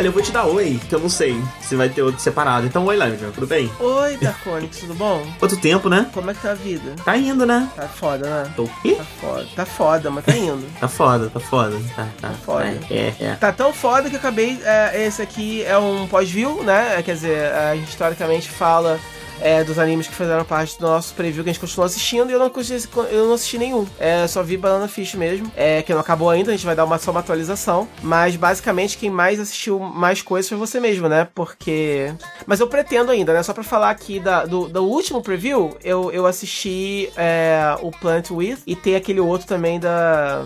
Laila, eu vou te dar oi, que eu não sei se vai ter outro separado. Então, oi, Laila, tudo bem? Oi, Darkonix, tudo bom? Quanto tempo, né? Como é que tá a vida? Tá indo, né? Tá foda, né? Tô o quê? Tá foda. Tá foda, mas tá indo. Tá foda, tá foda. Tá, tá. Tá foda. É, é, é. Tá tão foda que eu acabei. é, esse aqui é um pós-view, né? Quer dizer, a gente historicamente fala é, dos animes que fizeram parte do nosso preview que a gente continuou assistindo e eu não, consegui- eu não assisti nenhum. É, só vi Banana Fish mesmo, é, que não acabou ainda, a gente vai dar uma, só uma atualização. Mas basicamente quem mais assistiu mais coisas foi você mesmo, né? Porque. Mas eu pretendo ainda, né? Só pra falar aqui da, do, do último preview, eu, eu assisti é, o Plant With e tem aquele outro também da.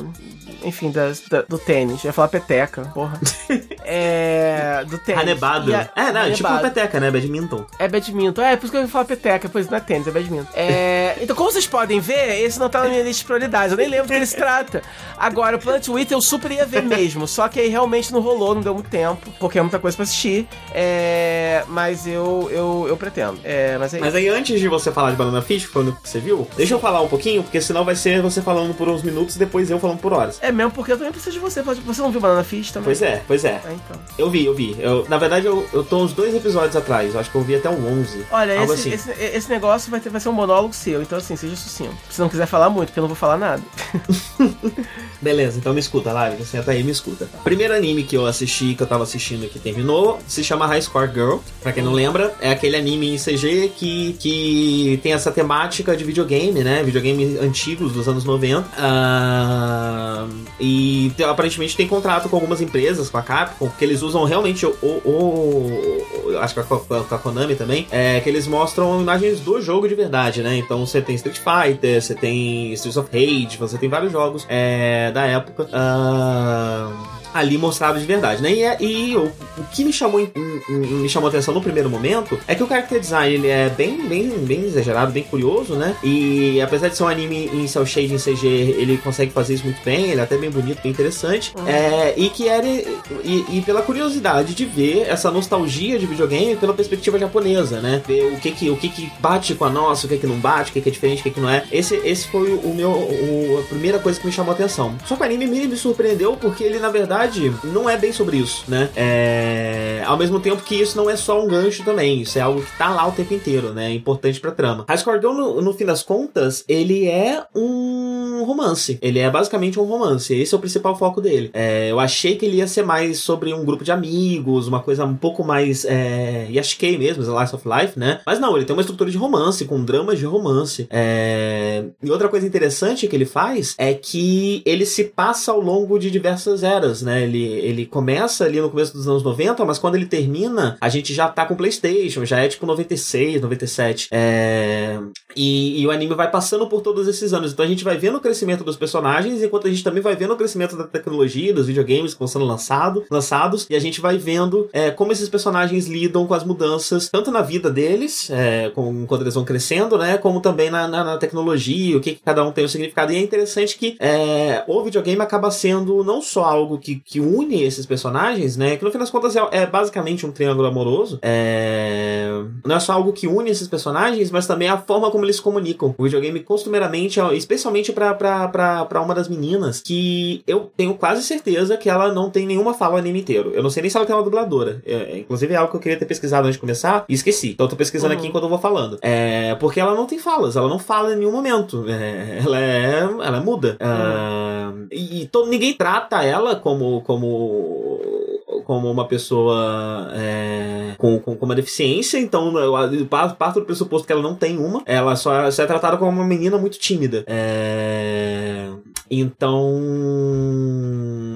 Enfim, das- da, do tênis. Eu ia falar peteca, porra. é. Do tênis. Ranebado. E a- É, não, tipo uma Ranebado. peteca, né? Badminton. É badminton. É, por isso que eu ia falar peteca, pois não é tênis, é badminton. É, então, como vocês podem ver, esse não tá na minha lista de prioridades. Eu nem lembro do que ele se trata. Agora, o Planet With eu super ia ver mesmo. Só que aí realmente não rolou, não deu muito tempo, porque é muita coisa pra assistir. É, mas eu, eu, eu pretendo. É, mas é Mas aí, antes de você falar de Banana Fish, quando você viu, deixa eu falar um pouquinho, porque senão vai ser você falando por uns minutos e depois eu falando por horas. É mesmo porque eu também preciso de você. Você não viu Banana Fish também? Pois é, pois é. É, então. Eu vi, eu vi. Eu, na verdade, eu, eu tô uns dois episódios atrás. Eu acho que eu vi até o 11. Olha, esse, assim. esse, esse negócio vai, ter, vai ser um monólogo seu, então assim, seja sucinto. Se não quiser falar muito, porque eu não vou falar nada. Beleza, então me escuta. Você senta aí e me escuta. Primeiro anime que eu assisti, que eu tava assistindo que terminou, se chama High Score Girl. Pra quem não lembra, é aquele anime em CG que, que tem essa temática de videogame, né? Videogame antigos dos anos 90. Ah, e te- aparentemente tem contrato com algumas empresas, com a Capcom, que eles usam realmente o. o- o- acho que com a, com a Konami também, é que eles mostram imagens do jogo de verdade, né? Então você tem Street Fighter, você tem Streets of Rage, você tem vários jogos é, da época. ah, ali mostrado de verdade, né? E, é- e o, o que me chamou, em- em- me chamou a atenção no primeiro momento é que o character design ele é bem, bem, bem exagerado, bem curioso, né? E apesar de ser um anime em cel shade em CG, ele consegue fazer isso muito bem, ele é até bem bonito, bem interessante. É, e que era e, e pela curiosidade de ver essa nostalgia de videogame pela perspectiva japonesa, né? Ver o que que, o que, que bate com a nossa, o que que não bate, o que que é diferente, o que que não é. Esse, esse foi o meu o- a primeira coisa que me chamou atenção. Só que o anime me, me surpreendeu porque ele na verdade não é bem sobre isso, né? É, ao mesmo tempo que isso não é só um gancho também, isso é algo que tá lá o tempo inteiro, né? É importante pra trama. High Score Girl, no, no fim das contas, ele é um romance. Ele é basicamente um romance. Esse é o principal foco dele. É, eu achei que ele ia ser mais sobre um grupo de amigos, uma coisa um pouco mais é, Yashikei mesmo, Slice of Life, né? Mas não, ele tem uma estrutura de romance, com dramas de romance. É, E outra coisa interessante que ele faz é que ele se passa ao longo de diversas eras, né? Ele, ele começa ali no começo dos anos 90, mas quando ele termina, a gente já tá com PlayStation, já é tipo 96, 97. É... E, e o anime vai passando por todos esses anos. Então a gente vai vendo o crescimento dos personagens, enquanto a gente também vai vendo o crescimento da tecnologia, dos videogames que vão sendo lançado, lançados, e a gente vai vendo é, como esses personagens lidam com as mudanças, tanto na vida deles, é, com, quando eles vão crescendo, né? Como também na, na, na tecnologia, o que, que cada um tem o significado. E é interessante que é, o videogame acaba sendo não só algo que, que une esses personagens, né? Que no fim das contas é, é basicamente um triângulo amoroso. É, não é só algo que une esses personagens, mas também a forma como eles se comunicam. O videogame, costumeiramente, é- especialmente pra uma das meninas, que eu tenho quase certeza que ela não tem nenhuma fala o anime inteiro. Eu não sei nem se ela tem uma dubladora. É, inclusive é algo que eu queria ter pesquisado antes de começar e esqueci. Então eu tô pesquisando Uhum. aqui enquanto eu vou falando. É, porque ela não tem falas, ela não fala em nenhum momento. É, ela é. Ela é muda. Ah, e e to- ninguém trata ela como. Como como uma pessoa é, com, com, com uma deficiência, então eu, parto do pressuposto que ela não tem uma, ela só, só é tratada como uma menina muito tímida. É, então.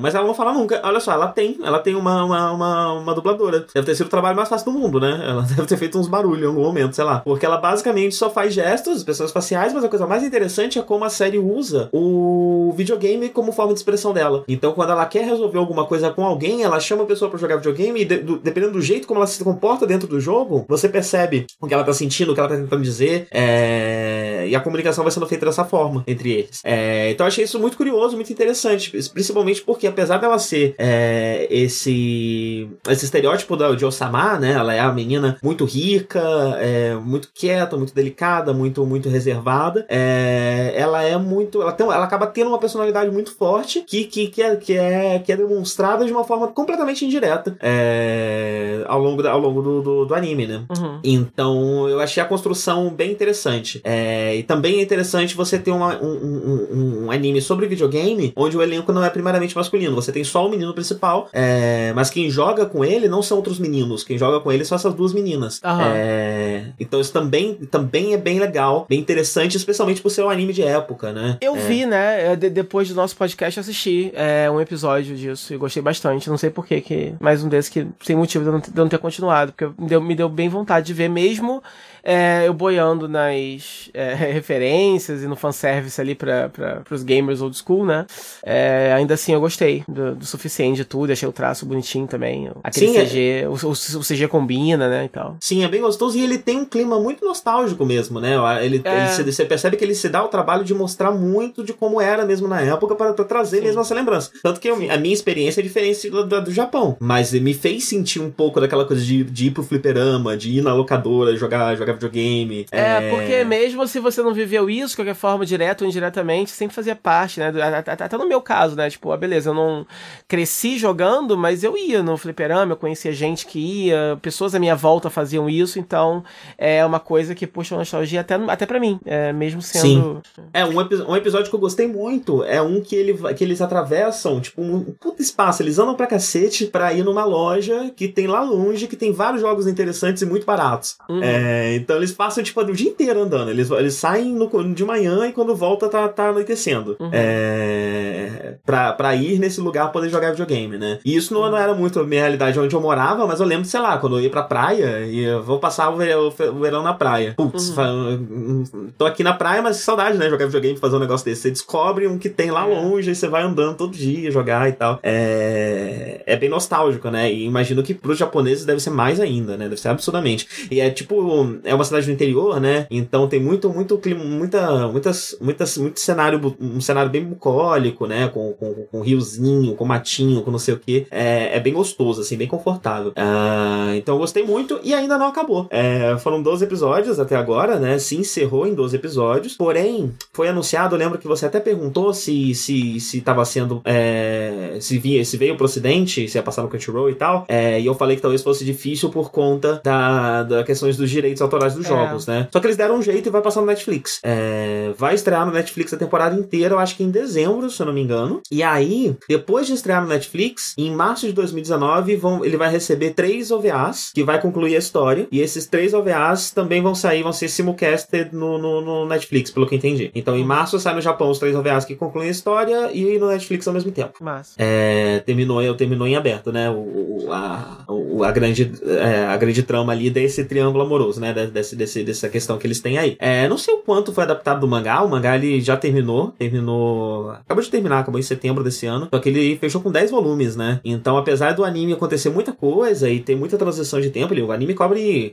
Mas ela não fala nunca. Olha só, ela tem. Ela tem uma, uma, uma, uma dubladora. Deve ter sido o trabalho mais fácil do mundo, né? Ela deve ter feito uns barulhos em algum momento, sei lá. Porque ela basicamente só faz gestos, expressões faciais, mas a coisa mais interessante é como a série usa o videogame como forma de expressão dela. Então, quando ela quer resolver alguma coisa com alguém, ela chama a pessoa pra jogar videogame e, de- do- dependendo do jeito como ela se comporta dentro do jogo, você percebe o que ela tá sentindo, o que ela tá tentando dizer. é, E a comunicação vai sendo feita dessa forma entre eles. É, Então, eu achei isso muito curioso, muito interessante. Principalmente porque apesar dela ser é, esse, esse estereótipo da, de Osama, né? Ela é a menina muito rica, é, muito quieta, muito delicada, muito, muito reservada. É, ela é muito. Ela, tem, ela acaba tendo uma personalidade muito forte que, que, que, é, que, é, que é demonstrada de uma forma completamente indireta é, ao longo, da, ao longo do, do, do anime, né? Uhum. Então eu achei a construção bem interessante. É, e também é interessante você ter uma, um, um, um, anime sobre videogame onde o elenco não é primariamente masculino. Você tem só o menino principal, é, mas quem joga com ele não são outros meninos. Quem joga com ele são essas duas meninas. É, então isso também, também é bem legal, bem interessante, especialmente por ser um anime de época, né? Eu é. vi, né? De, depois do nosso podcast, assisti é, um episódio disso e gostei bastante. Não sei por que mais um desses que sem motivo de eu não ter continuado, porque me deu, me deu bem vontade de ver mesmo é, eu boiando nas é, referências e no fanservice ali para os gamers old school, né? É, ainda assim eu gostei do, do, suficiente de tudo, achei o traço bonitinho também. Aquele Sim, CG, é... o, o, o, CG combina, né? E tal. Sim, é bem gostoso e ele tem um clima muito nostálgico mesmo, né? Ele, é... ele se, você percebe que ele se dá o trabalho de mostrar muito de como era mesmo na época para trazer Sim. mesmo essa lembrança. Tanto que eu, a minha experiência é diferente do, do, do, Japão, mas me fez sentir um pouco daquela coisa de, de ir pro fliperama, de ir na locadora, jogar, jogar videogame. É, é, porque mesmo se você não viveu isso de qualquer forma, direto ou indiretamente, sempre fazia parte, né? Até no meu caso, né? Tipo, ah, beleza, eu não cresci jogando, mas eu ia no fliperama, eu conhecia gente que ia, pessoas à minha volta faziam isso, então é uma coisa que puxa nostalgia até, até pra mim, é, mesmo sendo. Sim. É, um, um episódio que eu gostei muito é um que, ele, que eles atravessam, tipo, um puto espaço, eles andam pra cacete pra ir numa loja que tem lá longe, que tem vários jogos interessantes e muito baratos. Uhum. É, então eles passam, tipo, o dia inteiro andando. Eles, eles saem no, de manhã e quando volta tá, tá anoitecendo. Uhum. É, pra, pra ir nesse lugar poder jogar videogame, né? E isso não, não era muito a minha realidade onde eu morava, mas eu lembro, sei lá, quando eu ia pra praia e eu vou passar o verão, o verão na praia. Putz, uhum. tô aqui na praia, mas que saudade, né? Jogar videogame, fazer um negócio desse. Você descobre um que tem lá é. longe e você vai andando todo dia jogar e tal. É, é bem nostálgico, né? E imagino que pros japoneses deve ser mais ainda, né? Deve ser absurdamente. E é tipo, é uma cidade do interior, né? Então tem muito, muito clima, muita, muitas, muitas, muito cenário, um cenário bem bucólico, né? Com, com, com riozinho, com matinho, com não sei o que. É, é bem gostoso, assim, bem confortável. Uh, então eu gostei muito e ainda não acabou. É, foram 12 episódios até agora, né? Se encerrou em 12 episódios. Porém, foi anunciado, lembro que você até perguntou se se se estava sendo é, se via se veio pro ocidente, se ia passar no Crunchyroll e tal. É, e eu falei que talvez fosse difícil por conta da, da questões dos direitos autorais dos é. jogos, né? Só que eles deram um jeito e vai passar no Netflix. É, vai estrear no Netflix a temporada inteira, eu acho que em dezembro, se eu não me engano. E aí, depois de estrear no Netflix, em março de 2019, vão, ele vai receber três OVAs que vai concluir a história. E esses três OVAs também vão sair, vão ser simulcasted no, no, no Netflix, pelo que eu entendi. Então, em março sai no Japão os três OVAs que concluem a história e no Netflix ao mesmo tempo. Massa. É, terminou, terminou em aberto, né? O, a, o, a, grande, é, a grande trama ali desse triângulo amoroso, né? Desse, desse, dessa questão que eles têm aí. É, não sei o quanto foi adaptado do mangá. O mangá ele já terminou. Terminou. Acabou de terminar, acabou em setembro desse ano. Só que ele fechou com 10 volumes, né? Então, apesar do anime acontecer muita coisa e ter muita transição de tempo, ele, o anime cobre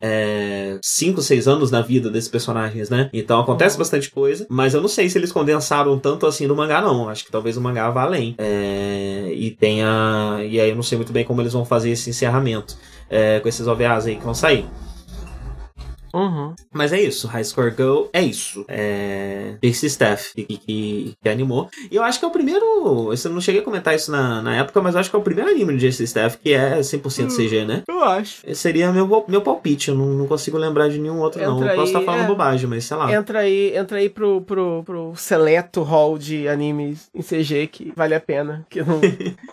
5, é, 6 anos na vida desses personagens, né? Então acontece bastante coisa. Mas eu não sei se eles condensaram tanto assim do mangá, não. Acho que talvez o mangá vá além. É, e tenha. E aí eu não sei muito bem como eles vão fazer esse encerramento. É, com esses OVAs aí que vão sair. Uhum. Mas é isso, High Score Girl é isso. É. Pixie Staff que, que, que, animou. E eu acho que é o primeiro. Eu não cheguei a comentar isso na, na época, mas eu acho que é o primeiro anime de Pixie Staff que é 100% hum, CG, né? Eu acho. Esse seria meu, meu palpite. Eu não, não consigo lembrar de nenhum outro, entra não. Eu posso estar falando é... bobagem, mas sei lá. Entra aí, entra aí pro, pro, pro seleto hall de animes em CG que vale a pena. Que não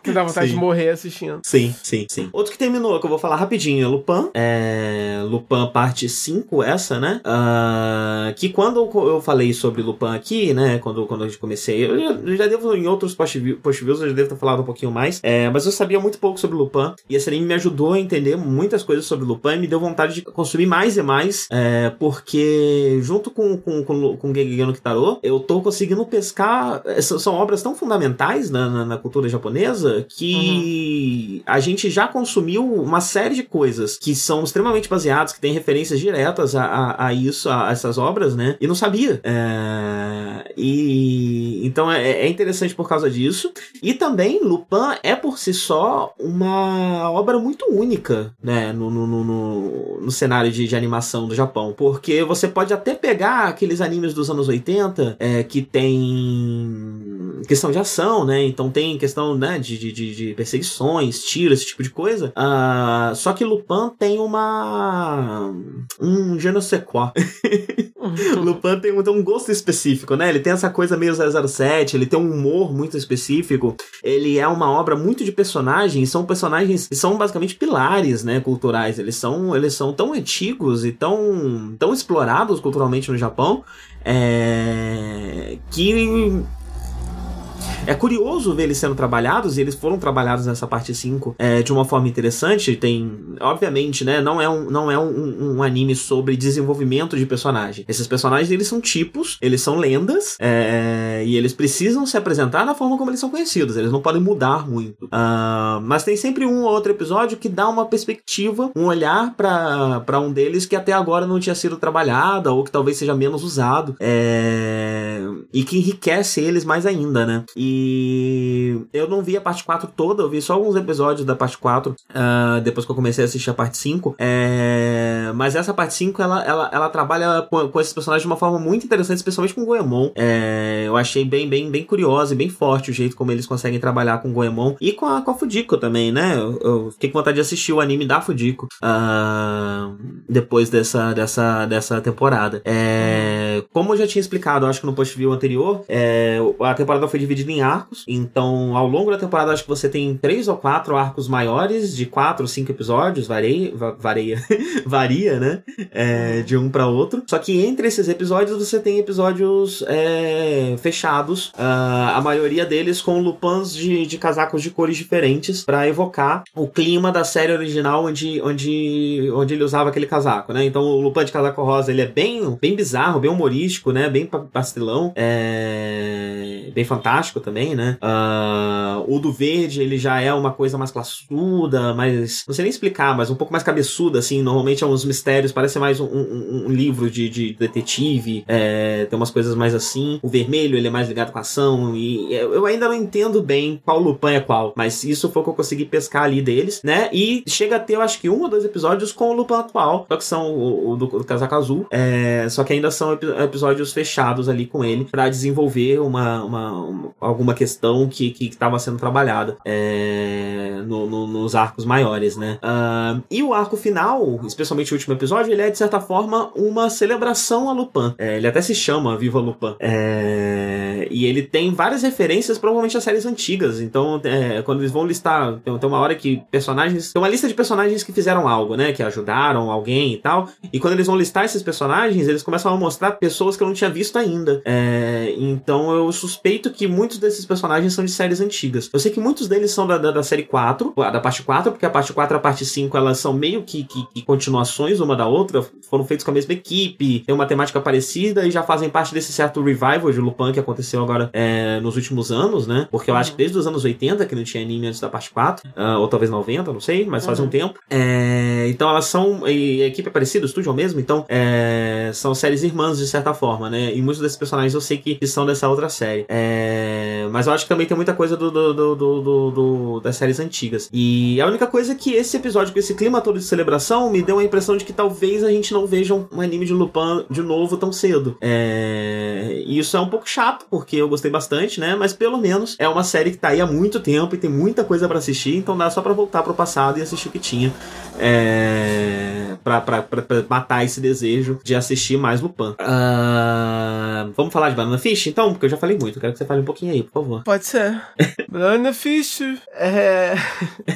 que dá vontade de morrer assistindo. Sim, sim, sim. Outro que terminou, que eu vou falar rapidinho, é Lupin. É. Lupin parte 5 essa, né? Uh, que quando eu falei sobre Lupin aqui, né? Quando, quando a gente comecei, eu já, eu já devo, em outros post-views, eu já devo ter falado um pouquinho mais, é, mas eu sabia muito pouco sobre Lupin, e esse anime me ajudou a entender muitas coisas sobre Lupin e me deu vontade de consumir mais e mais, é, porque junto com, com, com, com Gegege no Kitaro, eu tô conseguindo pescar, é, são obras tão fundamentais na, na, na cultura japonesa que uhum. a gente já consumiu uma série de coisas que são extremamente baseadas, que tem referências diretas a, a isso, a, a, essas obras, né? E não sabia. É, e então é, é, interessante por causa disso. E também Lupin é por si só uma obra muito única, né? No, no, no, no cenário de, de, animação do Japão. Porque você pode até pegar aqueles animes dos anos 80 é, que tem questão de ação, né? Então tem questão né, de, de, de perseguições, tiros, esse tipo de coisa. Uh, só que Lupin tem uma. um je ne sais quoi. Lupin tem um, tem um gosto específico, né? Ele tem essa coisa meio 007, ele tem um humor muito específico. Ele é uma obra muito de personagens, são personagens que são basicamente pilares, né, culturais. Eles são, eles são tão antigos e tão, tão explorados culturalmente no Japão é, que é curioso ver eles sendo trabalhados, e eles foram trabalhados nessa parte 5 é, de uma forma interessante. Tem, obviamente, né? Não é, um, não é um, um anime sobre desenvolvimento de personagem. Esses personagens, eles são tipos, eles são lendas, é, e eles precisam se apresentar da forma como eles são conhecidos. Eles não podem mudar muito. Uh, mas tem sempre um ou outro episódio que dá uma perspectiva, um olhar para um deles que até agora não tinha sido trabalhado, ou que talvez seja menos usado, é, e que enriquece eles mais ainda, né? E eu não vi a parte 4 toda, eu vi só alguns episódios da parte 4, uh, ah, depois que eu comecei a assistir a parte 5. É... Mas essa parte 5, ela, ela, ela trabalha com, com, esses personagens de uma forma muito interessante, especialmente com o Goemon. É... Eu achei bem, bem, bem curiosa e bem forte o jeito como eles conseguem trabalhar com o Goemon e com a, com a Fudiko também, né? Eu, eu fiquei com vontade de assistir o anime da Fudiko uh, depois dessa, dessa, dessa temporada. É... Como eu já tinha explicado, acho que no post-view anterior, é... a temporada foi dividida em arcos. Então, ao longo da temporada, acho que você tem três ou quatro arcos maiores, de quatro ou cinco episódios, varia, varia, varia, né? É, de um para outro. Só que entre esses episódios, você tem episódios é, fechados, uh, a maioria deles com lupans de, de casacos de cores diferentes, para evocar o clima da série original onde, onde, onde ele usava aquele casaco, né? Então, o Lupin de casaco rosa, ele é bem, bem bizarro, bem humorístico, né? Bem pastelão, é... bem fantástico também, né? Uh, o do verde, ele já é uma coisa mais classuda, mais. Não sei nem explicar, mas um pouco mais cabeçuda, assim. Normalmente é uns mistérios, parece mais um, um, um livro de, de detetive. É, tem umas coisas mais assim. O vermelho, ele é mais ligado com a ação. E eu ainda não entendo bem qual Lupin é qual, mas isso foi o que eu consegui pescar ali deles, né? E chega a ter, eu acho que um ou dois episódios com o Lupin atual, só que são o, o do, do, casaco azul. É, só que ainda são episódios fechados ali com ele para desenvolver uma, uma, uma alguma questão que estava sendo trabalhada é, no, no, nos arcos maiores, né? Uh, e o arco final, especialmente o último episódio, ele é de certa forma uma celebração a Lupin. É, ele até se chama Viva Lupin. É, e ele tem várias referências, provavelmente a séries antigas. Então, é, quando eles vão listar, tem, tem uma hora que personagens. Tem uma lista de personagens que fizeram algo, né? Que ajudaram alguém e tal. E quando eles vão listar esses personagens, eles começam a mostrar pessoas que eu não tinha visto ainda. É, então eu suspeito que muitos desses personagens são de séries antigas. Eu sei que muitos deles são da, da, da série 4, da parte 4, porque a parte 4 e a parte 5 elas são meio que, que, que, continuações uma da outra, foram feitos com a mesma equipe, tem uma temática parecida e já fazem parte desse certo revival de Lupin que aconteceu agora é, nos últimos anos, né? Porque eu acho que desde os anos 80 que não tinha anime antes da parte 4, uh, ah, ou talvez 90, não sei, mas faz uhum. um tempo. É, então elas são. E a equipe é parecida, o estúdio é o mesmo, então é, são séries irmãs de certa forma, né? E muitos desses personagens eu sei que, que são dessa outra série. É, mas eu acho que também tem muita coisa do, do, do, do, das séries antigas. E a única coisa é que esse episódio, com esse clima todo de celebração, me deu a impressão de que talvez a gente não veja um anime de Lupin de novo tão cedo. É... E isso é um pouco chato, porque eu gostei bastante, né? Mas pelo menos é uma série que tá aí há muito tempo e tem muita coisa para assistir, então dá só para voltar pro passado e assistir o que tinha. É... Pra, pra, pra, pra matar esse desejo de assistir mais Lupin. Uh... Vamos falar de Banana Fish, então? Porque eu já falei muito. Eu quero que você fale um pouquinho aí, por favor. Pode ser. Banana Fish. É.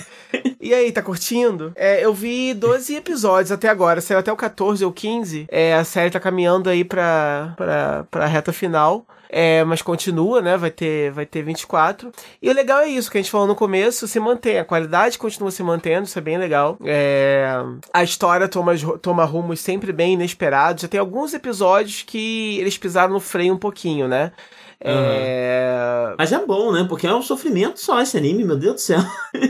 e aí, tá curtindo? É, eu vi 12 episódios até agora, saiu até o 14 ou 15. É, a série tá caminhando aí pra, pra, pra reta final. É, mas continua, né? Vai ter, vai ter 24. E o legal é isso, que a gente falou no começo, se mantém. A qualidade continua se mantendo, isso é bem legal. É, a história toma, toma rumos sempre bem inesperados. Já tem alguns episódios que eles pisaram no freio um pouquinho, né? É... Mas é bom, né? Porque é um sofrimento só esse anime, meu Deus do céu.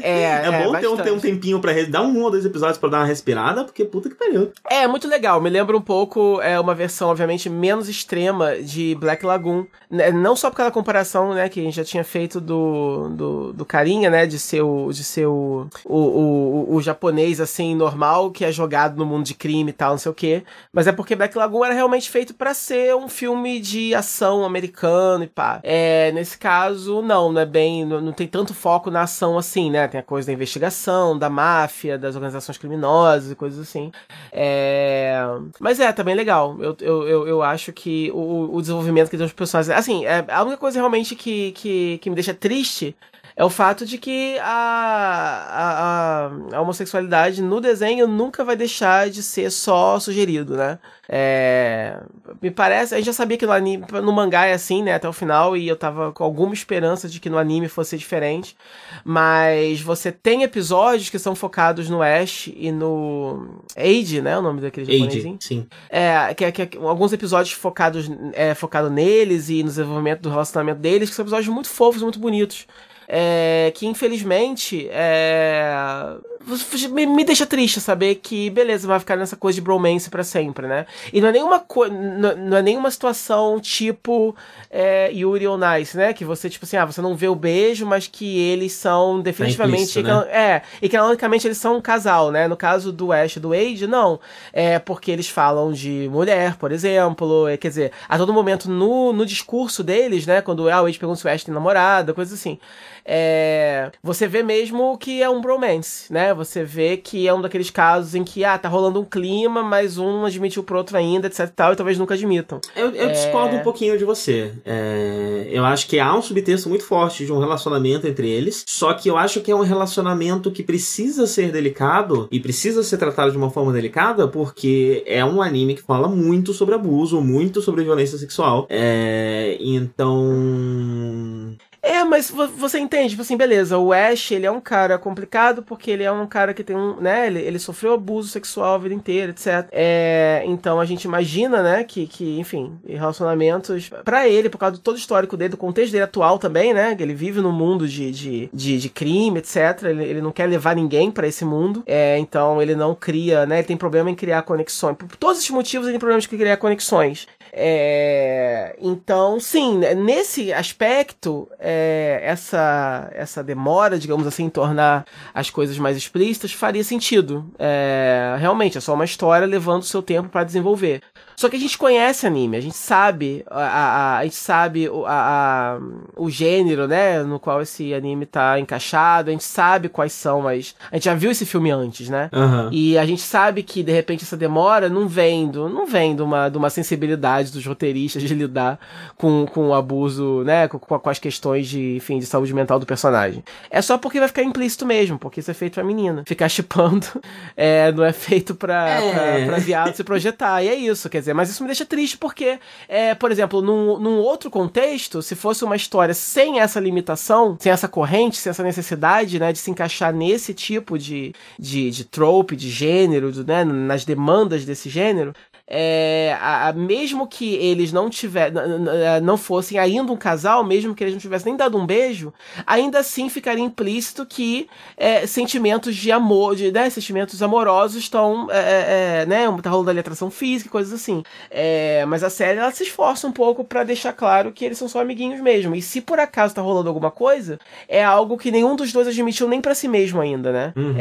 É, é, é bom ter, um, ter um tempinho pra dar um ou dois episódios pra dar uma respirada, porque puta que pariu. É, muito legal. Me lembra um pouco é uma versão, obviamente, menos extrema de Black Lagoon. Né, não só por causa da comparação, né, que a gente já tinha feito do, do, do carinha, né, de ser, o, de ser o, o, o, o japonês, assim, normal, que é jogado no mundo de crime e tal, não sei o quê. Mas é porque Black Lagoon era realmente feito para ser um filme de ação americano e pá. É, nesse caso, não, não é bem. Não, não, tem tanto foco na ação assim, né? Tem a coisa da investigação, da máfia, das organizações criminosas e coisas assim. É, mas é, tá bem legal. Eu, eu, eu, eu acho que o, o desenvolvimento que tem os personagens. Assim, é, a única coisa realmente que, que, que me deixa triste é o fato de que a, a, a, homossexualidade no desenho nunca vai deixar de ser só sugerido, né? É, me parece, a gente já sabia que no anime, no mangá é assim, né, até o final, e eu tava com alguma esperança de que no anime fosse diferente, mas você tem episódios que são focados no Ash e no Age, né, o nome daquele japonesinho? sim. É, que, que, alguns episódios focados é, focado neles e no desenvolvimento do relacionamento deles, que são episódios muito fofos, muito bonitos é, que infelizmente é, me, me, deixa triste saber que, beleza, vai ficar nessa coisa de bromance para sempre, né? E não é nenhuma, não, não é nenhuma situação tipo é, Yuri ou Nice, né? Que você, tipo assim, ah, você não vê o beijo, mas que eles são definitivamente. Tá né? É, e que logicamente eles são um casal, né? No caso do Ash e do Wade, não. É porque eles falam de mulher, por exemplo. É, quer dizer, a todo momento no, no discurso deles, né? Quando ah, o Wade pergunta se o Ash tem namorada, coisa assim. É, você vê mesmo que é um bromance, né? Você vê que é um daqueles casos em que, ah, tá rolando um clima, mas um admitiu pro outro ainda, etc e tal, e talvez nunca admitam. Eu, eu é... discordo um pouquinho de você. É, eu acho que há um subtexto muito forte de um relacionamento entre eles, só que eu acho que é um relacionamento que precisa ser delicado e precisa ser tratado de uma forma delicada, porque é um anime que fala muito sobre abuso, muito sobre violência sexual. É, então. É, mas você entende, tipo assim, beleza, o Ash, ele é um cara complicado porque ele é um cara que tem um, né, ele, ele sofreu abuso sexual a vida inteira, etc. É, então a gente imagina, né, que, que enfim, relacionamentos para ele, por causa do todo o histórico dele, do contexto dele atual também, né, ele vive num mundo de, de, de, de crime, etc. Ele, ele não quer levar ninguém para esse mundo, é, então ele não cria, né, ele tem problema em criar conexões. Por todos esses motivos ele tem problema de criar conexões. É, então, sim, nesse aspecto, é, essa, essa demora, digamos assim, em tornar as coisas mais explícitas faria sentido. É, realmente, é só uma história levando o seu tempo para desenvolver. Só que a gente conhece anime, a gente sabe a, a, a gente sabe a, a, o gênero, né, no qual esse anime tá encaixado, a gente sabe quais são as... A gente já viu esse filme antes, né? Uhum. E a gente sabe que, de repente, essa demora não vem, do, não vem de, uma, de uma sensibilidade dos roteiristas de lidar com, com o abuso, né, com, com as questões de, enfim, de saúde mental do personagem. É só porque vai ficar implícito mesmo, porque isso é feito pra menina. Ficar chipando é, não é feito pra, é. pra, pra viado se projetar. E é isso, quer dizer, mas isso me deixa triste porque, é, por exemplo, num, num outro contexto, se fosse uma história sem essa limitação, sem essa corrente, sem essa necessidade, né, de se encaixar nesse tipo de, de, de trope, de gênero, né, nas demandas desse gênero, é, a, a, mesmo que eles não tiver, não fossem ainda um casal, mesmo que eles não tivessem nem dado um beijo, ainda assim ficaria implícito que é, sentimentos de amor, de, né, sentimentos amorosos estão, é, é, é né, tá rolando ali atração física, coisas assim. É, mas a série ela se esforça um pouco para deixar claro que eles são só amiguinhos mesmo. E se por acaso tá rolando alguma coisa, é algo que nenhum dos dois admitiu nem para si mesmo ainda, né? Uhum.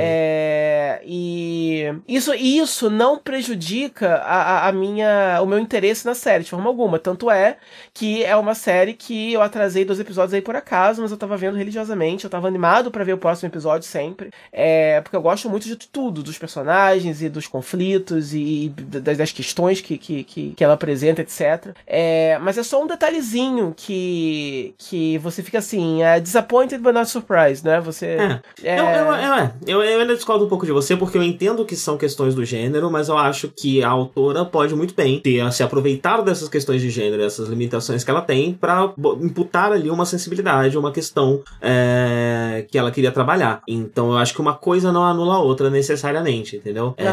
e isso, isso não prejudica a a, minha, o meu interesse na série, de forma alguma. Tanto é que é uma série que eu atrasei dois episódios aí por acaso, mas eu tava vendo religiosamente, eu tava animado para ver o próximo episódio sempre. É, porque eu gosto muito de tudo, dos personagens e dos conflitos e, das, das questões que, que, que, que, ela apresenta, etc. É, mas é só um detalhezinho que, que você fica assim, é disappointed but not surprised, né? Você. É. é... Eu, eu, eu, eu, eu ainda discordo um pouco de você, porque eu entendo que são questões do gênero, mas eu acho que a autora ela pode muito bem ter se aproveitado dessas questões de gênero, essas limitações que ela tem, para imputar ali uma sensibilidade, uma questão é, que ela queria trabalhar. Então eu acho que uma coisa não anula a outra necessariamente, entendeu? É,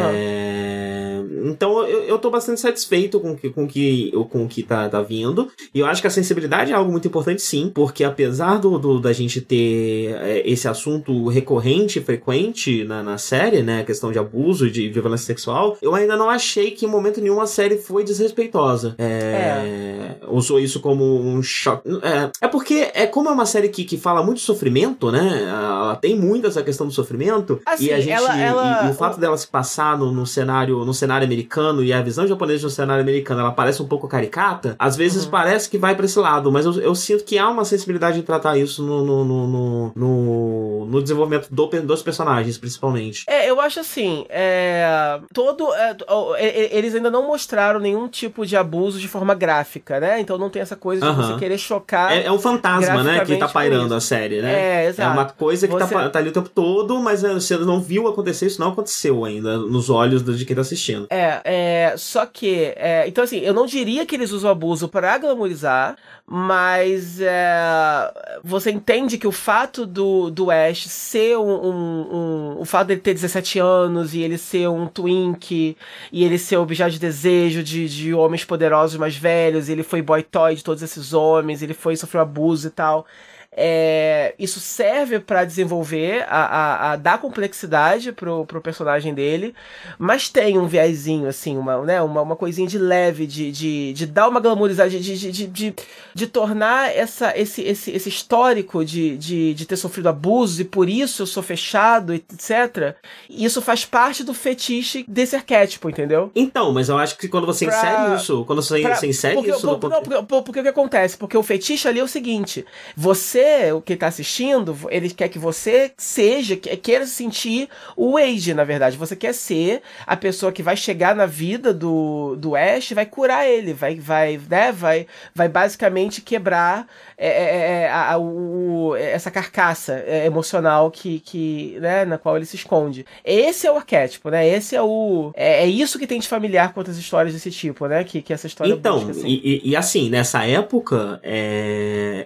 então eu, eu tô bastante satisfeito com que, com que, com que tá, tá vindo. E eu acho que a sensibilidade é algo muito importante, sim, porque apesar do, do da gente ter é, esse assunto recorrente, frequente na, na série, né? A questão de abuso, de, de violência sexual, eu ainda não achei que em momento nenhum a série foi desrespeitosa. É, é. Usou isso como um choque. É, é porque é como é uma série que, que fala muito de sofrimento, né? Ela tem muito essa questão do sofrimento. Assim, e a gente. ela, ela... E, e, o fato dela se passar no, no, cenário no cenário americano e a visão japonesa no cenário americano ela parece um pouco caricata, às vezes uhum. parece que vai para esse lado, mas eu, eu, sinto que há uma sensibilidade em tratar isso no, no, no, no, no desenvolvimento do, dos personagens, principalmente. É, eu acho assim, é, todo. É, eles ainda não mostraram nenhum tipo de abuso de forma gráfica, né? Então não tem essa coisa de uhum. você querer chocar. É, é um fantasma, né? Que tá pairando a série, né? É, exato. É uma coisa que tá você... tá, tá ali o tempo todo, mas é, você não viu acontecer, isso não aconteceu ainda nos olhos de quem tá assistindo. É, é só que. É, então, assim, eu não diria que eles usam abuso para glamorizar, mas é, você entende que o fato do, do Ash ser um, um, um, O fato dele ter 17 anos e ele ser um twink e ele ser objeto de desejo de, de homens poderosos mais velhos, ele foi boy toy de todos esses homens, ele foi sofreu abuso e tal. É, isso serve para desenvolver, a, a, a, dar complexidade pro, pro personagem dele, mas tem um viésinho, assim, uma, né, uma, uma coisinha de leve, de, de, de dar uma glamourizagem, de, de, de, de, de tornar essa, esse, esse, esse histórico de, de, de ter sofrido abuso e por isso eu sou fechado, etc. Isso faz parte do fetiche desse arquétipo, entendeu? Então, mas eu acho que quando você pra, insere isso, quando você, pra, você insere porque, isso... Por, no... não, porque, porque, porque o que acontece? Porque o fetiche ali é o seguinte, você você, o que está assistindo, ele quer que você seja, queira sentir o Wade, na verdade. Você quer ser a pessoa que vai chegar na vida do, do Ash, vai curar ele, vai, vai, né, vai, vai basicamente quebrar é, é, é, é a, o, essa carcaça é, emocional que, que, né, na qual ele se esconde. Esse é o arquétipo, né? Esse é o. É, é isso que tem de familiar com outras histórias desse tipo, né? Que, que essa história Então, busca, assim. E, e, assim, nessa época,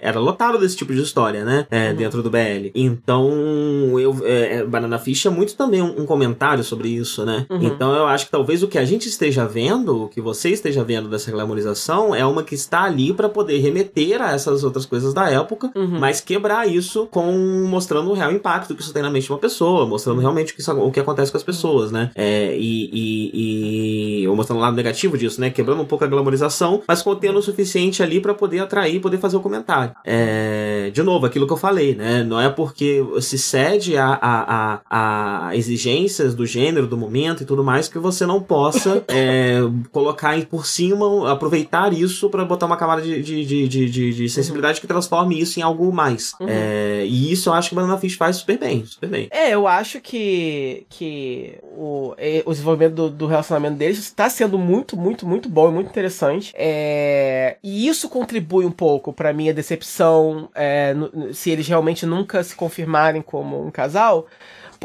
era lotado desse tipo de história, né? É, uhum. Dentro do BL. Então, eu, é, é, Banana Fish é muito também um, um comentário sobre isso, né? Uhum. Então, eu acho que talvez o que a gente esteja vendo, o que você esteja vendo dessa glamorização, é uma que está ali para poder remeter a essas outras coisas da época, uhum. mas quebrar isso com mostrando o real impacto que isso tem na mente de uma pessoa, mostrando realmente o que, isso, o que acontece com as pessoas, né? É, e, e, e, ou mostrando o lado negativo disso, né? Quebrando um pouco a glamorização, mas contendo o suficiente ali para poder atrair, poder fazer o comentário. É, de novo, aquilo que eu falei, né? Não é porque se cede a, a, a, a exigências do gênero, do momento e tudo mais, que você não possa é, colocar por cima, aproveitar isso para botar uma camada de, de, de, de, de sensibilidade que transforme isso em algo mais. Uhum. É, e isso eu acho que o Banana Fish faz super bem, super bem. É, eu acho que, que o, o desenvolvimento do, do relacionamento deles está sendo muito, muito, muito bom e muito interessante. É, e isso contribui um pouco para minha decepção é, se eles realmente nunca se confirmarem como um casal,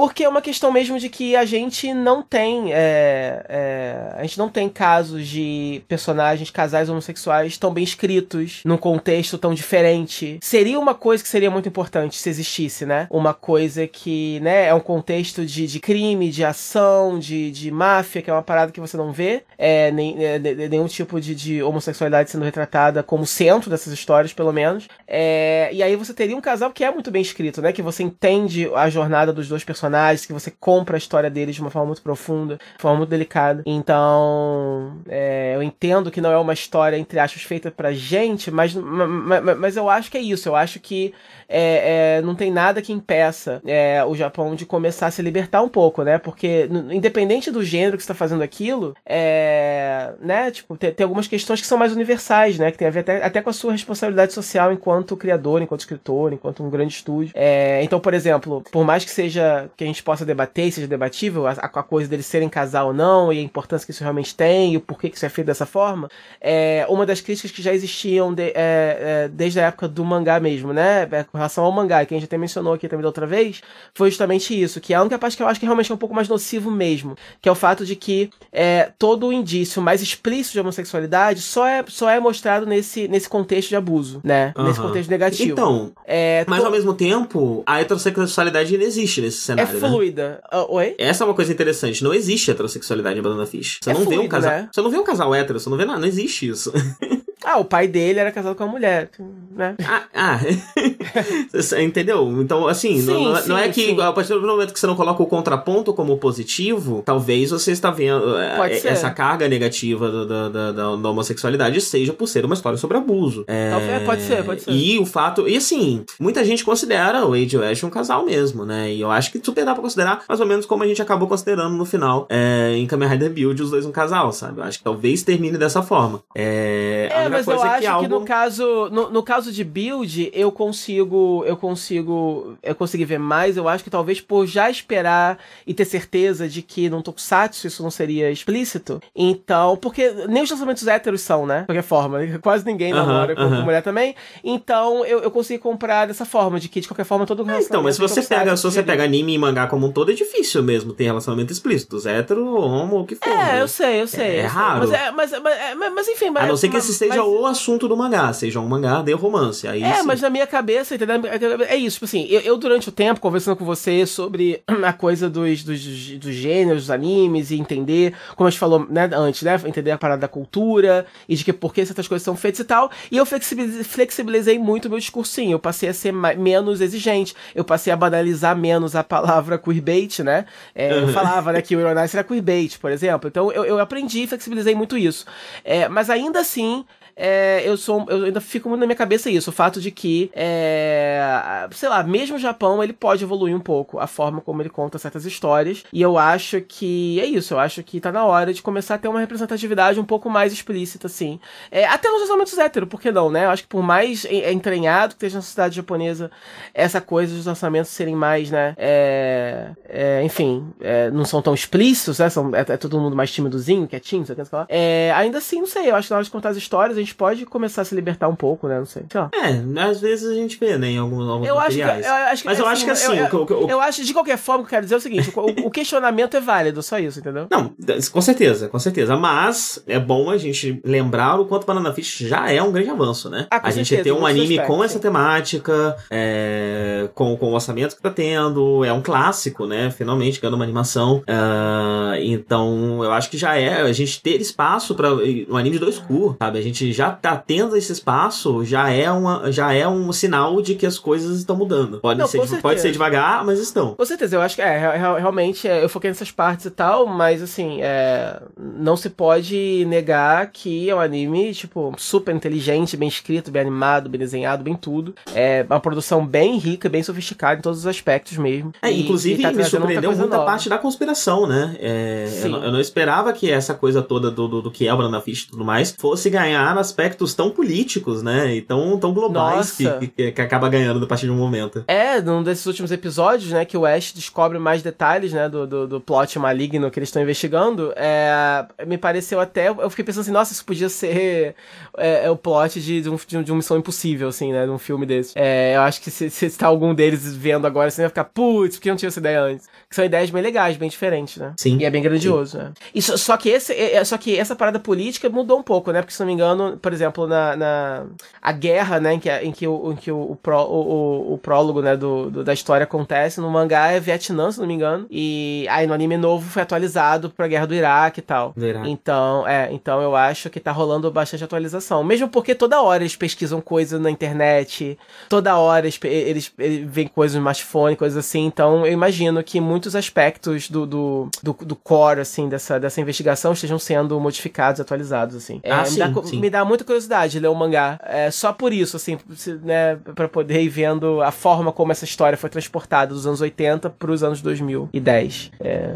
porque é uma questão mesmo de que a gente não tem. É, é, a gente não tem casos de personagens, casais homossexuais tão bem escritos, num contexto tão diferente. Seria uma coisa que seria muito importante se existisse, né? Uma coisa que, né, é um contexto de, de crime, de ação, de, de máfia, que é uma parada que você não vê. É, nem, é, nenhum tipo de, de homossexualidade sendo retratada como centro dessas histórias, pelo menos. É, e aí você teria um casal que é muito bem escrito, né? Que você entende a jornada dos dois personagens personagens, que você compra a história deles de uma forma muito profunda, de forma muito delicada. Então, é, eu entendo que não é uma história, entre aspas, feita pra gente, mas, mas, mas eu acho que é isso. Eu acho que é, é, não tem nada que impeça é, o Japão de começar a se libertar um pouco, né? Porque, independente do gênero que está fazendo aquilo, é, né? Tipo, tem, tem, algumas questões que são mais universais, né? Que tem a ver até, até com a sua responsabilidade social enquanto criador, enquanto escritor, enquanto um grande estúdio. É, então, por exemplo, por mais que seja que a gente possa debater e seja debatível, a, a, coisa deles serem casal ou não, e a importância que isso realmente tem, e o porquê que isso é feito dessa forma, é uma das críticas que já existiam de, é, é, desde a época do mangá mesmo, né? É, com relação ao mangá, que a gente até mencionou aqui também da outra vez, foi justamente isso, que é a única parte que eu acho que realmente é um pouco mais nocivo mesmo, que é o fato de que é, todo o indício mais explícito de homossexualidade só é, só é mostrado nesse, nesse contexto de abuso, né? Uhum. Nesse contexto negativo. Então, é, mas to... ao mesmo tempo, a heterossexualidade existe nesse cenário, É né? fluida. Né? Uh, oi? Essa é uma coisa interessante. Não existe heterossexualidade em Banana Fish. Você é não fluido, vê um casal. Né? Você não vê um casal hétero, você não vê nada. Não existe isso. Ah, o pai dele era casado com uma mulher, né? Ah, ah. entendeu? Então, assim, sim, não, sim, não, é que sim. a partir do momento que você não coloca o contraponto como positivo, talvez você está vendo é, Pode essa ser. carga negativa da, da, da, da, homossexualidade seja por ser uma história sobre abuso. É, pode ser, pode ser. E o fato. E assim, muita gente considera o Wade e o Ash um casal mesmo, né? E eu acho que super dá pra considerar mais ou menos como a gente acabou considerando no final é, em Kamen Rider Build os dois um casal, sabe? Eu acho que talvez termine dessa forma. É. é mas eu acho que, algo... que, no caso no, no, caso de build eu consigo eu consigo eu consegui ver mais eu acho que talvez por já esperar e ter certeza de que no Tokusatsu isso não seria explícito então porque nem os lançamentos héteros são né de qualquer forma quase ninguém namora uh -huh, uh -huh. com mulher também então eu, eu consegui comprar dessa forma de que de qualquer forma todo é, então mas se você pega se você pega anime e mangá como um todo é difícil mesmo ter relacionamento explícitos hétero homo o que for é né? eu sei eu sei é, é raro mas, é, mas, mas, mas, enfim mas, a não ser que esse seja o assunto do mangá, seja um mangá de romance. Aí é, sim. mas na minha cabeça, entendeu? É isso, tipo assim, eu, eu, durante o tempo, conversando com você sobre a coisa dos, dos, dos gêneros, dos animes, e entender, como a gente falou né, antes, né? Entender a parada da cultura e de que por que certas coisas são feitas e tal. E eu flexibilizei, flexibilizei muito o meu discursinho. Eu passei a ser mais, menos exigente. Eu passei a banalizar menos a palavra queerbait, né? É, eu falava, né, que o Euronice era queerbait, por exemplo. Então eu, eu aprendi e flexibilizei muito isso. É, mas ainda assim, é, eu sou. Eu ainda fico muito na minha cabeça isso, o fato de que, é, sei lá, mesmo o Japão, ele pode evoluir um pouco a forma como ele conta certas histórias. E eu acho que é isso, eu acho que tá na hora de começar a ter uma representatividade um pouco mais explícita, assim. É, até nos lançamentos héteros, por que não, né? Eu acho que por mais entranhado que esteja na sociedade japonesa, essa coisa dos lançamentos serem mais, né? É, é, enfim, é, não são tão explícitos, né? São, é, é, todo mundo mais timidozinho, quietinho, que é, Ainda assim, não sei, eu acho que na hora de contar as histórias, a gente pode começar a se libertar um pouco, né? Não sei. sei é, às vezes a gente vê, né, em alguns, alguns eu materiais. Acho que, eu, acho que, Mas eu assim, acho que assim... Eu, eu, eu, acho, de qualquer forma, eu quero dizer é o seguinte, o, o, questionamento é válido, só isso, entendeu? Não, com certeza, com certeza. Mas é bom a gente lembrar o quanto Banana Fish já é um grande avanço, né? Ah, a gente certeza, ter um anime aspectos, com essa sim. temática, é, com, com o orçamento que tá tendo, é um clássico, né? Finalmente ganhando uma animação. Uh, então, eu acho que já é a gente ter espaço para um anime de dois cu, sabe? A gente já tá tendo esse espaço, já é, uma, já é um sinal de que as coisas estão mudando. Pode, Não, ser, pode ser devagar, mas estão. Com certeza, eu acho que é, realmente, é, eu foquei nessas partes e tal, mas assim, é, não se pode negar que é um anime, tipo, super inteligente, bem escrito, bem animado, bem desenhado, bem tudo. É uma produção bem rica, bem sofisticada em todos os aspectos mesmo. É, e, inclusive, e tá me surpreendeu muita parte da conspiração, né? É, eu, não, eu, não, esperava que essa coisa toda do, do, do que é o Fish e tudo mais fosse ganhar aspectos tão políticos, né? E tão, tão globais que, que, que, acaba ganhando a partir de um momento. É, num desses últimos episódios, né, que o Ash descobre mais detalhes, né, do, do, do plot maligno que eles estão investigando, é, me pareceu até. Eu fiquei pensando assim, nossa, isso podia ser é, é o plot de, de, um, de uma missão impossível, assim, né? De um filme desse. É, eu acho que se, se tá algum deles vendo agora, você vai ficar, putz, porque eu não tinha essa ideia antes. Que são ideias bem legais, bem diferentes, né? Sim. E é bem grandioso, sim. né? E só, só que esse, é, é, só que essa parada política mudou um pouco, né? Porque, se não me engano, por exemplo, na, na a guerra, né, em que, em que, o, em que o, o, pró, o, o, prólogo, né, do, do, da história acontece, no mangá é Vietnã, se não me engano, e aí no anime novo foi atualizado pra guerra do Iraque e tal. Do Iraque. Então, é, então eu acho que tá rolando bastante atualização. Mesmo porque toda hora eles pesquisam coisas na internet, toda hora eles, eles, eles veem coisas no smartphone, coisas assim, então eu imagino que muitos aspectos do, do, do, do core, assim, dessa, dessa investigação estejam sendo modificados, atualizados, assim. É, ah, me, sim, dá, sim. me dá muita curiosidade ler o mangá. É, só por isso, assim, né, pra poder ir vendo a forma como essa história foi transportada dos anos 80 pros anos 2010. É...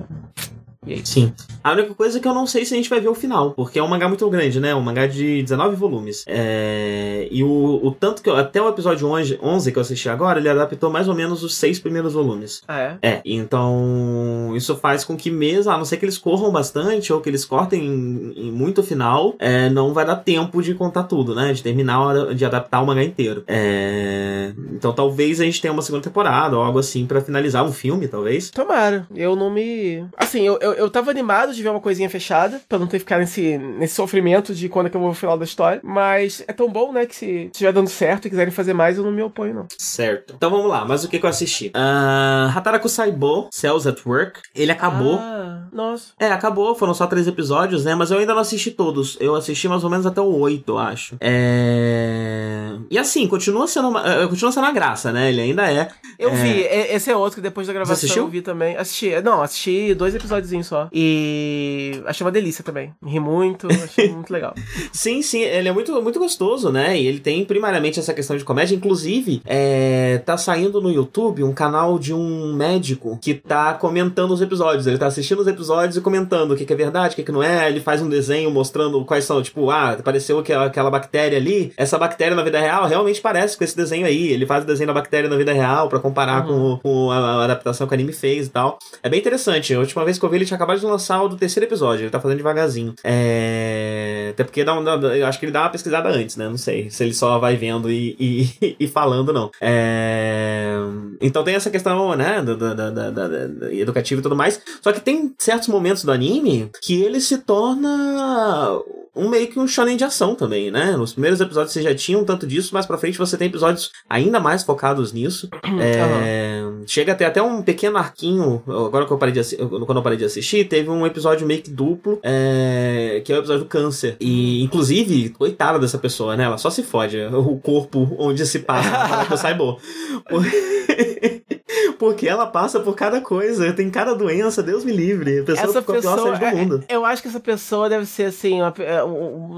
Aí? Sim. A única coisa é que eu não sei se a gente vai ver o final, porque é um mangá muito grande, né? Um mangá de 19 volumes. É... E o, o tanto que eu, até o episódio 11, 11 que eu assisti agora, ele adaptou mais ou menos os seis primeiros volumes. Ah, é? É, então isso faz com que mesmo, a não ser que eles corram bastante ou que eles cortem em, em muito final, é, não vai dar tempo de contar tudo, né? De terminar, de adaptar o mangá inteiro. É... Então talvez a gente tenha uma segunda temporada ou algo assim pra finalizar um filme, talvez. Tomara. Eu não me. Assim, eu, eu, eu tava animado de ver uma coisinha fechada, pra não ter que ficar nesse, nesse sofrimento de quando é que eu vou final da história. Mas é tão bom, né, que se estiver dando certo e quiserem fazer mais, eu não me oponho, não. Certo. Então vamos lá, mas o que, que eu assisti? Uh, Hataraku Saibo, Cells at Work. Ele acabou. Ah, nossa. É, acabou, foram só três episódios, né? Mas eu ainda não assisti todos. Eu assisti mais ou menos até o oito, eu acho. É. E assim, continua sendo uma, eh, continua sendo a graça, né? Ele ainda é. Eu é... vi, esse é outro que depois da gravação eu vi também. Assisti, não, assisti dois episódios só. E achei uma delícia também. Ri muito, achei muito legal. Sim, sim, ele é muito, muito gostoso, né? E ele tem primariamente essa questão de comédia. Inclusive, é, tá saindo no YouTube um canal de um médico que tá comentando os episódios. Ele tá assistindo os episódios e comentando o que, que é verdade, o que, que não é. Ele faz um desenho mostrando quais são, tipo, ah, apareceu aquela, aquela bactéria ali. Essa bactéria na vida real realmente parece com esse desenho aí. Ele faz o desenho da bactéria na vida real pra comparar com, com a, a adaptação que o anime fez e tal. É bem interessante. A última vez que eu vi, ele tinha acabado de lançar o do terceiro episódio. Ele tá fazendo devagarzinho. É... Até porque dá um, eu acho que ele dá uma pesquisada antes, né? Não sei se ele só vai vendo e, e, e falando, não. É... Então tem essa questão, né? Da, da- da- da- educativa e tudo mais. Só que tem certos momentos do anime que ele se torna um meio que um shonen de ação também, né? Nos primeiros episódios você já tinha um tanto disso, mas pra frente você tem episódios ainda mais focados nisso. É, Chega a ter até um pequeno arquinho, agora que eu parei de assi- quando eu parei de assistir, teve um episódio meio que duplo, é, que é o episódio do câncer. E, inclusive, coitada dessa pessoa, né? Ela só se fode, o corpo onde se passa para que eu saiba. Porque ela passa por cada coisa, tem cada doença, Deus me livre. A pessoa Essa a pessoa. do mundo. é- eu acho que essa pessoa deve ser assim, uma, é,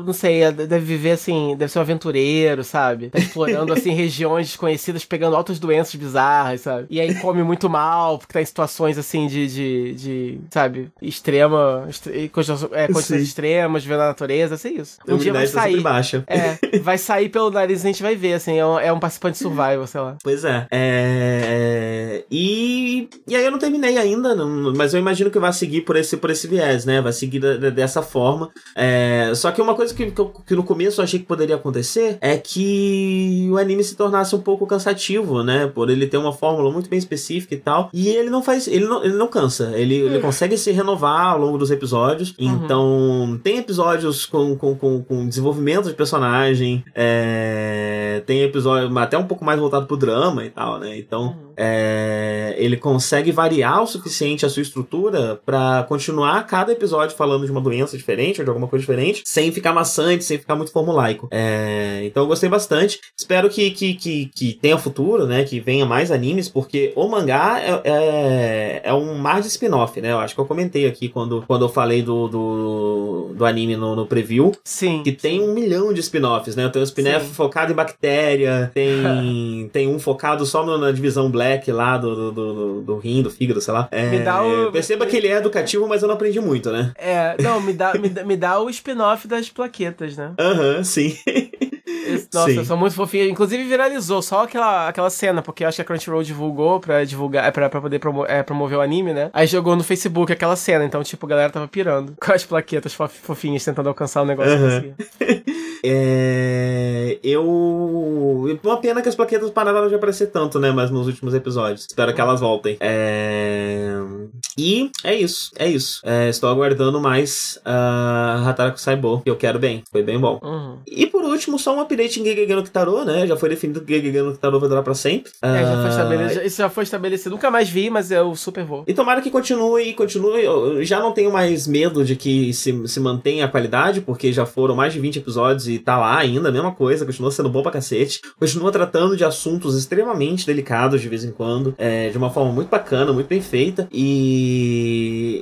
não sei, é, deve viver assim, deve ser um aventureiro, sabe? Tá explorando assim regiões desconhecidas, pegando altas doenças bizarras, sabe? E aí come muito mal, porque tá em situações assim de, de, de sabe, extrema, extre- condições- é, condições extremas, vivendo na natureza, sei isso. A Um dia vai tá sair. baixa. É, vai sair pelo nariz e a gente vai ver, assim, é um, é um participante survival, sei lá. Pois é. É, E, e aí eu não terminei ainda, não- mas eu imagino que vai seguir por esse, por esse viés, né? Vai seguir da- da- dessa forma. É, Só que uma coisa que, que, eu- que no começo eu achei que poderia acontecer é que o anime se tornasse um pouco cansativo, né? Por ele ter uma fórmula muito bem específica e tal. E ele não faz. Ele não, ele não cansa. Ele, ele consegue se renovar ao longo dos episódios. Então, tem episódios com, com, com, com desenvolvimento de personagem. é, tem episódio até um pouco mais voltado pro drama e tal, né? Então, é, ele consegue variar o suficiente a sua estrutura pra continuar cada episódio falando de uma doença diferente ou de alguma coisa diferente, sem ficar maçante, sem ficar muito formulaico. É, então eu gostei bastante. Espero que, que, que, que tenha futuro, né? Que venha mais animes, porque o mangá é, é, é um mar de spin-off, né? Eu acho que eu comentei aqui quando, quando eu falei do, do, do anime no, no preview. Sim. Que tem um milhão de spin-offs, né? Tem um spin-off focado em bactéria, tem, tem um focado só na divisão black lá do, do, do, do, do rim, do fígado, sei lá. É, Me dá o- Perceba que ele é educativo, mas eu não aprendi muito, né? É, não, me dá, me, me dá o spin-off das plaquetas, né? Aham, sim. Esse- nossa, Sim. eu sou muito fofinha. Inclusive viralizou só aquela, aquela cena, porque eu acho que a Crunchyroll divulgou pra divulgar, é, pra, pra poder promo- é, promover o anime, né? Aí jogou no Facebook aquela cena, então, tipo, a galera tava pirando com as plaquetas fof- fofinhas tentando alcançar o negócio. Aham. É, eu. Uma pena que as plaquetas pararam de aparecer tanto, né? Mas nos últimos episódios. Espero que elas voltem. É... E é isso. É isso. É, estou aguardando mais a Hataraku Saibo, que eu quero bem. Foi bem bom. Uhum. E por último, só um update em Gegege no Kitaro, né? Já foi definido que Gegege no Kitaro vai durar pra sempre. É, já foi Ah, estabelecido. Isso já foi estabelecido. Nunca mais vi, mas eu super vou. E tomara que continue, continue. Eu já não tenho mais medo de que se, se mantenha a qualidade, porque já foram mais de 20 episódios e tá lá ainda, a mesma coisa, continua sendo bom pra cacete. Continua tratando de assuntos extremamente delicados de vez em quando, é, de uma forma muito bacana, muito bem feita. E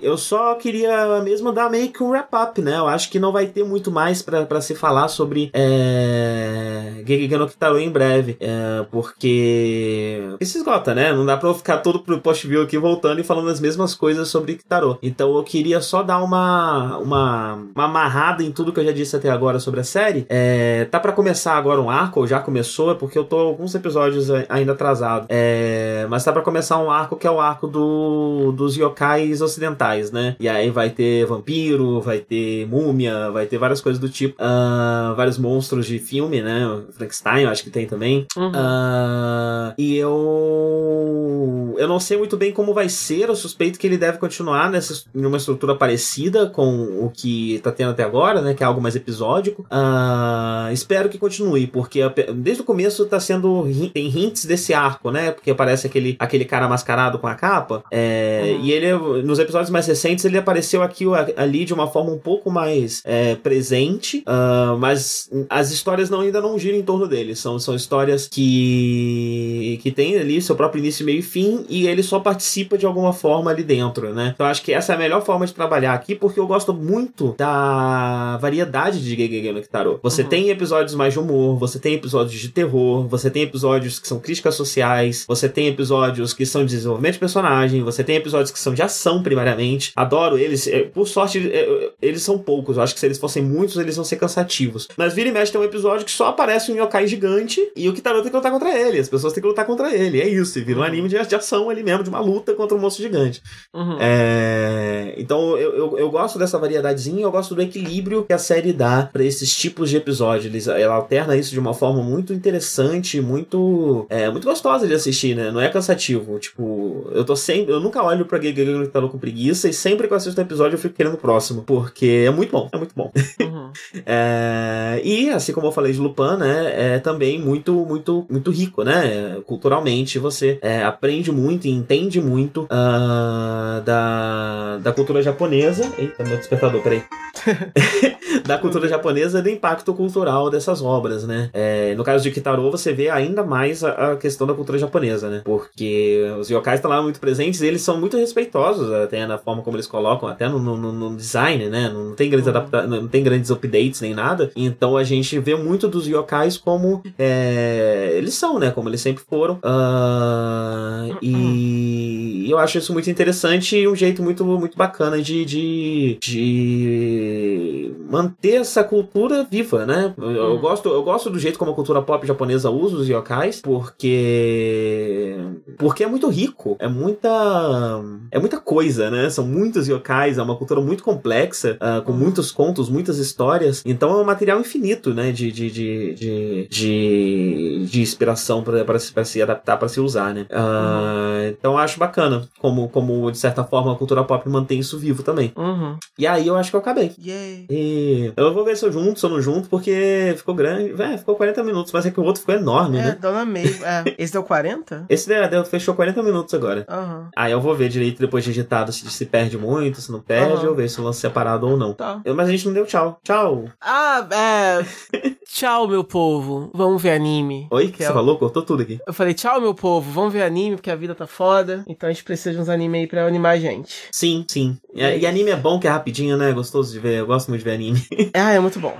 Eu só queria mesmo dar meio que um wrap-up, né? Eu acho que não vai ter muito mais para se falar sobre é... Gegege no Kitaro em breve. É... Porque se esgota, né? Não dá pra eu ficar todo pro post-view aqui voltando e falando as mesmas coisas sobre Kitaro. Então eu queria só dar uma, uma, uma amarrada em tudo que eu já disse até agora sobre a série. É... Tá para começar agora um arco, ou já começou, é porque eu tô alguns episódios ainda atrasado. É... Mas tá para começar um arco que é o arco do, dos yokais ocidentais, né? E aí vai ter vampiro, vai ter múmia, vai ter várias coisas do tipo. Uh, vários monstros de filme, né? Frankenstein, eu acho que tem também. Uhum. Uh, e eu. Eu não sei muito bem como vai ser. Eu suspeito que ele deve continuar nessa, numa estrutura parecida com o que tá tendo até agora, né? Que é algo mais episódico. Uh, espero que continue, porque desde o começo tá sendo. Tem hints desse arco, né? Porque aparece aquele, aquele cara mascarado com a capa. É, uhum. E ele, nos episódios mais recentes, ele apareceu aqui ali de uma forma um pouco mais é, presente, uh, mas as histórias não, ainda não giram em torno dele. São, são histórias que, que tem ali seu próprio início, meio e fim, e ele só participa de alguma forma ali dentro, né? Então acho que essa é a melhor forma de trabalhar aqui, porque eu gosto muito da variedade de Gegege no Kitaro. Você uhum. tem episódios mais de humor, você tem episódios de terror, você tem episódios que são críticas sociais, você tem episódios que são de desenvolvimento de personagem, você tem episódios que são de ação, primariamente. Adoro eles. É, por sorte, é, eles são poucos. Eu acho que se eles fossem muitos, eles vão ser cansativos. Mas vira e mexe tem um episódio que só aparece um yokai gigante e o Kitaro tem que lutar contra ele. As pessoas têm que lutar contra ele. É isso. E vira um uhum. anime de, de ação ali mesmo, de uma luta contra um monstro gigante. Uhum. É... Então eu, eu, eu, gosto dessa variedadezinha, eu gosto do equilíbrio que a série dá para esses tipos de episódios. Eles, ela alterna isso de uma forma muito interessante, muito, é, muito gostosa de assistir, né? Não é cansativo. Tipo, eu tô sempre. Eu nunca olho pra Gegege no Kitaro com preguiça e sempre que eu assisto um episódio eu fico querendo o próximo. Porque é muito bom, é muito bom. Uhum. é... E, assim como eu falei de Lupin, né? É também muito, muito, muito rico, né? Culturalmente, você é, aprende muito e entende muito uh, da, da cultura japonesa. Eita, meu despertador, peraí. da cultura japonesa e do impacto cultural dessas obras, né? É, no caso de Kitaro, você vê ainda mais a, a, questão da cultura japonesa, né? Porque os yokais estão lá muito presentes e eles são muito respeitosos até na forma como eles colocam, até no, no, no design, né? Não tem grandes uhum. adapta não tem grandes updates nem nada. Então a gente vê muito dos yokais como é, eles são, né? Como eles sempre foram. Uh, e eu acho isso muito interessante e um jeito muito, muito bacana de, de, de manter essa cultura viva, né? Eu, eu, uhum. gosto, eu gosto do jeito como a cultura pop japonesa usa os yokais, porque porque é muito rico, é muita é muita coisa, né? São muitos yokais, é uma cultura muito complexa, uh, com uhum. muitos contos, muitas histórias. Então é um material infinito, né? De, de, de, de, de, de inspiração para se, adaptar, para se usar, né? Uh. Então eu acho bacana como, como, de certa forma, a cultura pop mantém isso vivo também. Uhum. E aí eu acho que eu acabei. E eu vou ver se eu junto, se eu não junto, porque ficou grande. É, ficou 40 minutos, mas é que o outro ficou enorme, é, né? Dona May. É. Esse deu 40? Esse deu, deu, fechou 40 minutos agora. Uhum. Aí eu vou ver direito depois de editado se se perde muito, se não perde, uhum. ou ver se o lance separado ou não. Tá. Eu, mas a gente não deu tchau. Tchau. Ah, é. tchau, meu povo. Vamos ver anime. Oi? que, que você é... falou? Cortou tudo aqui. Eu falei, tchau, meu povo. Vamos ver anime, porque a vida tá foda. Então a gente precisa de uns anime aí pra animar a gente. Sim, sim. E, e anime é bom, que é rapidinho, né? Gostoso de ver. Eu gosto muito de ver anime. Ah, é muito bom.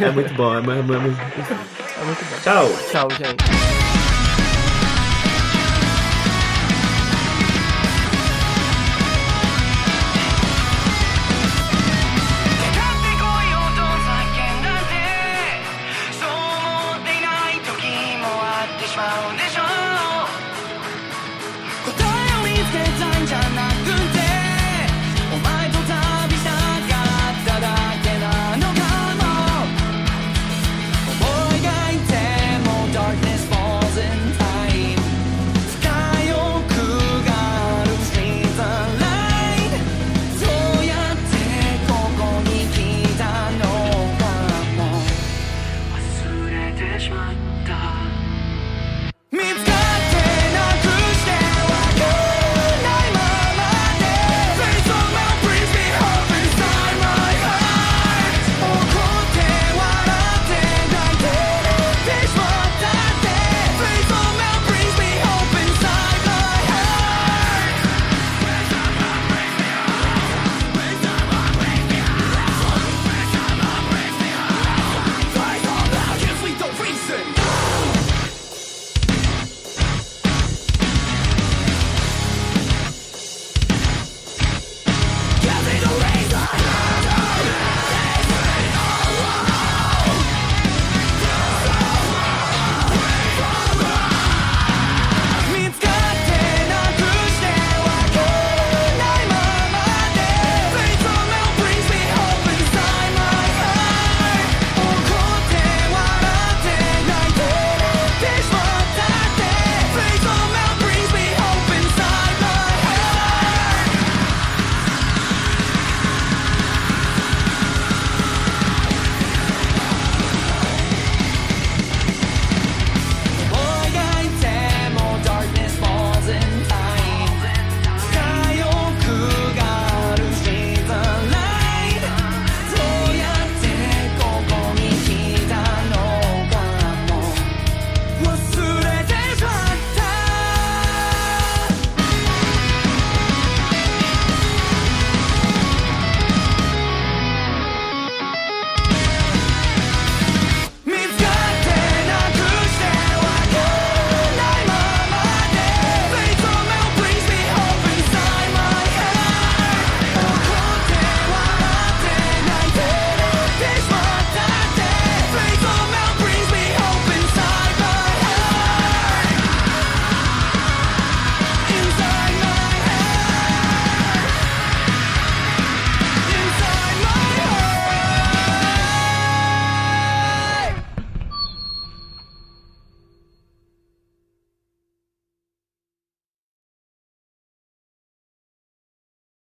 é muito bom. É, é, é, é muito bom. Tchau. Tchau, gente.